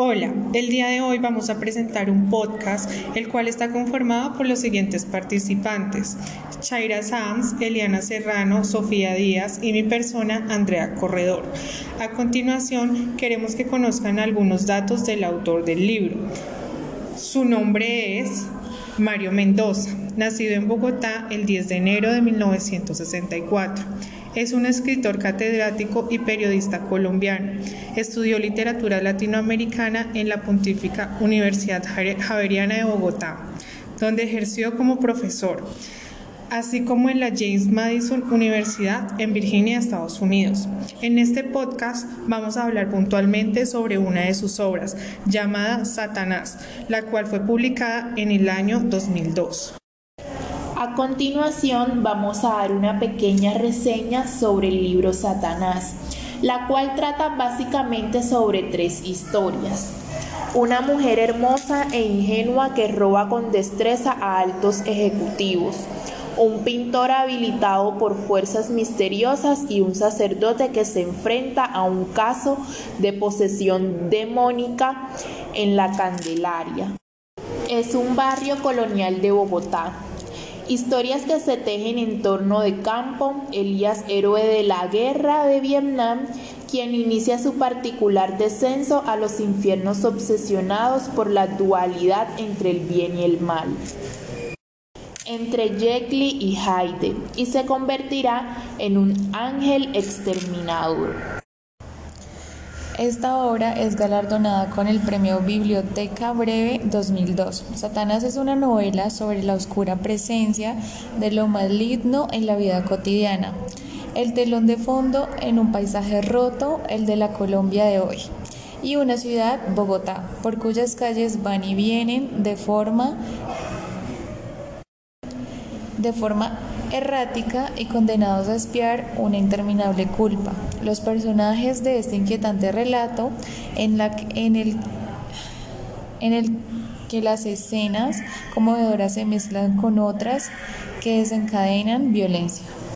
Hola, el día de hoy vamos a presentar un podcast, el cual está conformado por los siguientes participantes: Chaira Sams, Eliana Serrano, Sofía Díaz y mi persona, Andrea Corredor. A continuación, queremos que conozcan algunos datos del autor del libro. Su nombre es Mario Mendoza, nacido en Bogotá el 10 de enero de 1964. Es un escritor catedrático y periodista colombiano. Estudió literatura latinoamericana en la Pontífica Universidad Javeriana de Bogotá, donde ejerció como profesor, así como en la James Madison Universidad en Virginia, Estados Unidos. En este podcast vamos a hablar puntualmente sobre una de sus obras, llamada Satanás, la cual fue publicada en el año 2002. A continuación vamos a dar una pequeña reseña sobre el libro Satanás, la cual trata básicamente sobre tres historias. Una mujer hermosa e ingenua que roba con destreza a altos ejecutivos. Un pintor habilitado por fuerzas misteriosas y un sacerdote que se enfrenta a un caso de posesión demónica en la Candelaria. Es un barrio colonial de Bogotá, Historias que se tejen en torno de Campo, Elías héroe de la guerra de Vietnam, quien inicia su particular descenso a los infiernos obsesionados por la dualidad entre el bien y el mal entre Jekyll y Hyde y se convertirá en un ángel exterminador. Esta obra es galardonada con el Premio Biblioteca Breve 2002. Satanás es una novela sobre la oscura presencia de lo maligno en la vida cotidiana. El telón de fondo en un paisaje roto, el de la Colombia de hoy. Y una ciudad, Bogotá, por cuyas calles van y vienen de forma de forma errática y condenados a espiar una interminable culpa. Los personajes de este inquietante relato en, el, el que las escenas conmovedoras se mezclan con otras que desencadenan violencia.